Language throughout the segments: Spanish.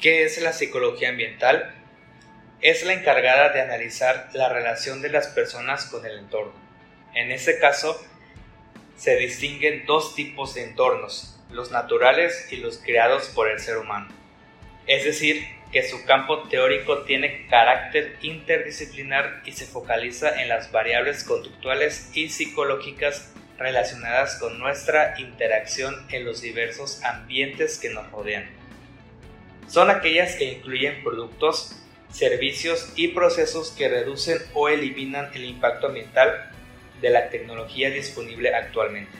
¿Qué es la psicología ambiental? Es la encargada de analizar la relación de las personas con el entorno. En este caso, se distinguen dos tipos de entornos, los naturales y los creados por el ser humano. Es decir, que su campo teórico tiene carácter interdisciplinar y se focaliza en las variables conductuales y psicológicas relacionadas con nuestra interacción en los diversos ambientes que nos rodean son aquellas que incluyen productos, servicios y procesos que reducen o eliminan el impacto ambiental de la tecnología disponible actualmente,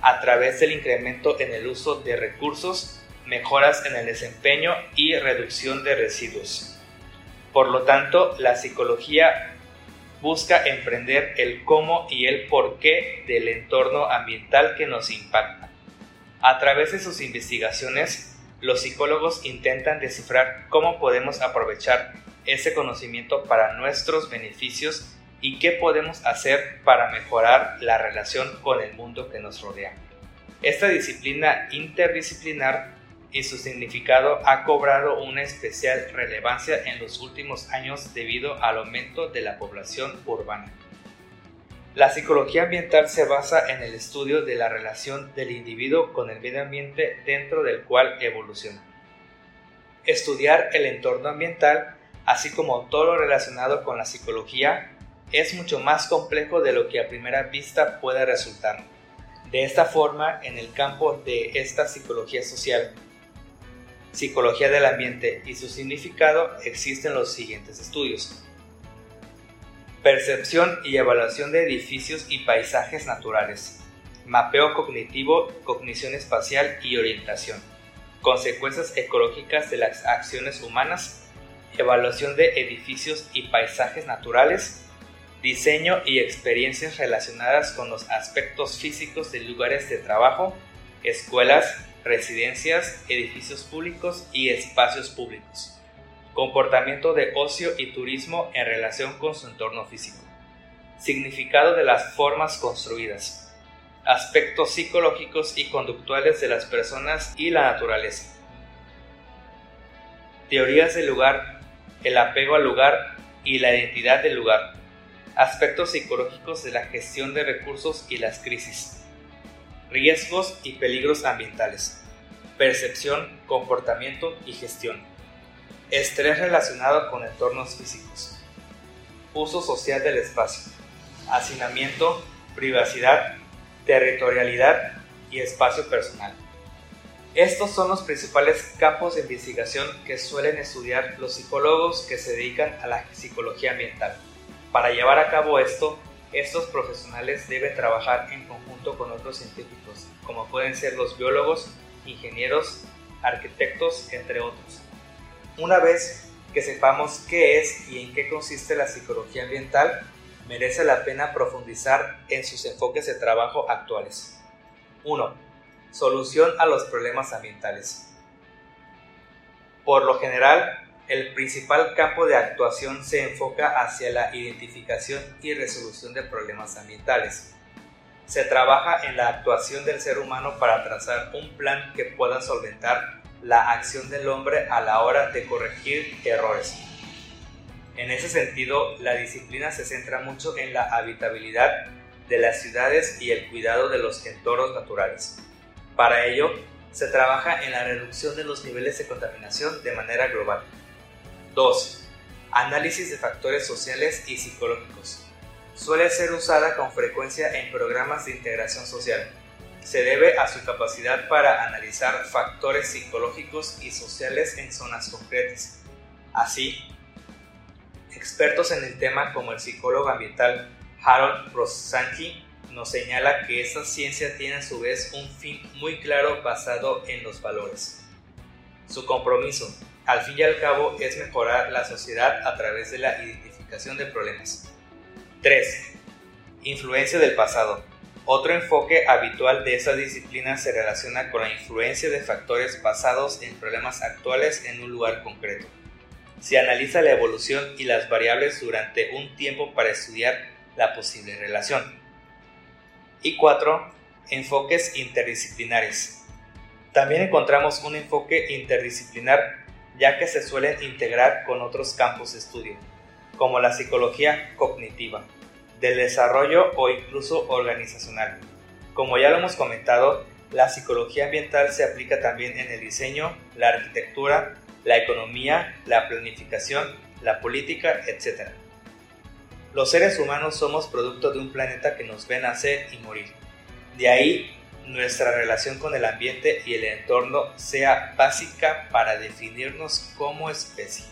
a través del incremento en el uso de recursos, mejoras en el desempeño y reducción de residuos. Por lo tanto, la psicología busca emprender el cómo y el por qué del entorno ambiental que nos impacta. A través de sus investigaciones, los psicólogos intentan descifrar cómo podemos aprovechar ese conocimiento para nuestros beneficios y qué podemos hacer para mejorar la relación con el mundo que nos rodea. Esta disciplina interdisciplinar y su significado ha cobrado una especial relevancia en los últimos años debido al aumento de la población urbana. La psicología ambiental se basa en el estudio de la relación del individuo con el medio ambiente dentro del cual evoluciona. Estudiar el entorno ambiental, así como todo lo relacionado con la psicología, es mucho más complejo de lo que a primera vista puede resultar. De esta forma, en el campo de esta psicología social, psicología del ambiente y su significado, existen los siguientes estudios. Percepción y evaluación de edificios y paisajes naturales. Mapeo cognitivo, cognición espacial y orientación. Consecuencias ecológicas de las acciones humanas. Evaluación de edificios y paisajes naturales. Diseño y experiencias relacionadas con los aspectos físicos de lugares de trabajo, escuelas, residencias, edificios públicos y espacios públicos comportamiento de ocio y turismo en relación con su entorno físico, significado de las formas construidas, aspectos psicológicos y conductuales de las personas y la naturaleza, teorías del lugar, el apego al lugar y la identidad del lugar, aspectos psicológicos de la gestión de recursos y las crisis, riesgos y peligros ambientales, percepción, comportamiento y gestión Estrés relacionado con entornos físicos. Uso social del espacio. Hacinamiento, privacidad, territorialidad y espacio personal. Estos son los principales campos de investigación que suelen estudiar los psicólogos que se dedican a la psicología ambiental. Para llevar a cabo esto, estos profesionales deben trabajar en conjunto con otros científicos, como pueden ser los biólogos, ingenieros, arquitectos, entre otros. Una vez que sepamos qué es y en qué consiste la psicología ambiental, merece la pena profundizar en sus enfoques de trabajo actuales. 1. Solución a los problemas ambientales. Por lo general, el principal campo de actuación se enfoca hacia la identificación y resolución de problemas ambientales. Se trabaja en la actuación del ser humano para trazar un plan que pueda solventar la acción del hombre a la hora de corregir errores. En ese sentido, la disciplina se centra mucho en la habitabilidad de las ciudades y el cuidado de los entornos naturales. Para ello, se trabaja en la reducción de los niveles de contaminación de manera global. 2. Análisis de factores sociales y psicológicos. Suele ser usada con frecuencia en programas de integración social se debe a su capacidad para analizar factores psicológicos y sociales en zonas concretas. Así, expertos en el tema como el psicólogo ambiental Harold Rosanki nos señala que esta ciencia tiene a su vez un fin muy claro basado en los valores. Su compromiso, al fin y al cabo, es mejorar la sociedad a través de la identificación de problemas. 3. Influencia del pasado. Otro enfoque habitual de esa disciplina se relaciona con la influencia de factores basados en problemas actuales en un lugar concreto. Se analiza la evolución y las variables durante un tiempo para estudiar la posible relación. Y 4. Enfoques interdisciplinares. También encontramos un enfoque interdisciplinar ya que se suelen integrar con otros campos de estudio, como la psicología cognitiva, del desarrollo o incluso organizacional. Como ya lo hemos comentado, la psicología ambiental se aplica también en el diseño, la arquitectura, la economía, la planificación, la política, etc. Los seres humanos somos producto de un planeta que nos ve nacer y morir. De ahí nuestra relación con el ambiente y el entorno sea básica para definirnos como especie.